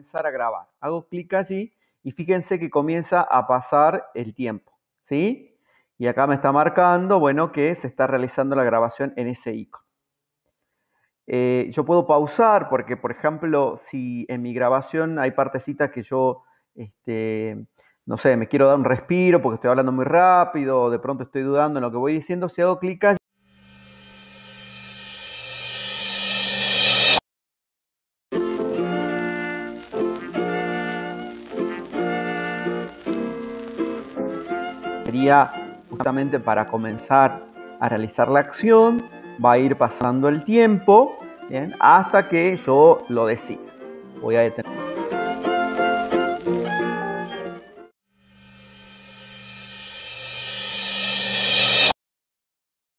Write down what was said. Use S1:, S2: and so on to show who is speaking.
S1: comenzar a grabar. Hago clic allí y fíjense que comienza a pasar el tiempo, ¿sí? Y acá me está marcando, bueno, que se está realizando la grabación en ese icono. Eh, yo puedo pausar porque, por ejemplo, si en mi grabación hay partecitas que yo, este, no sé, me quiero dar un respiro porque estoy hablando muy rápido o de pronto estoy dudando en lo que voy diciendo, si hago clic allí, sería justamente para comenzar a realizar la acción, va a ir pasando el tiempo hasta que yo lo decida. Voy a detener.